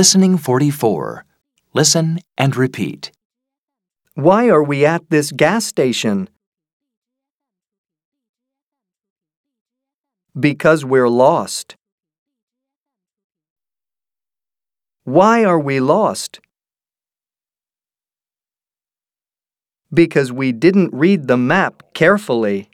Listening 44. Listen and repeat. Why are we at this gas station? Because we're lost. Why are we lost? Because we didn't read the map carefully.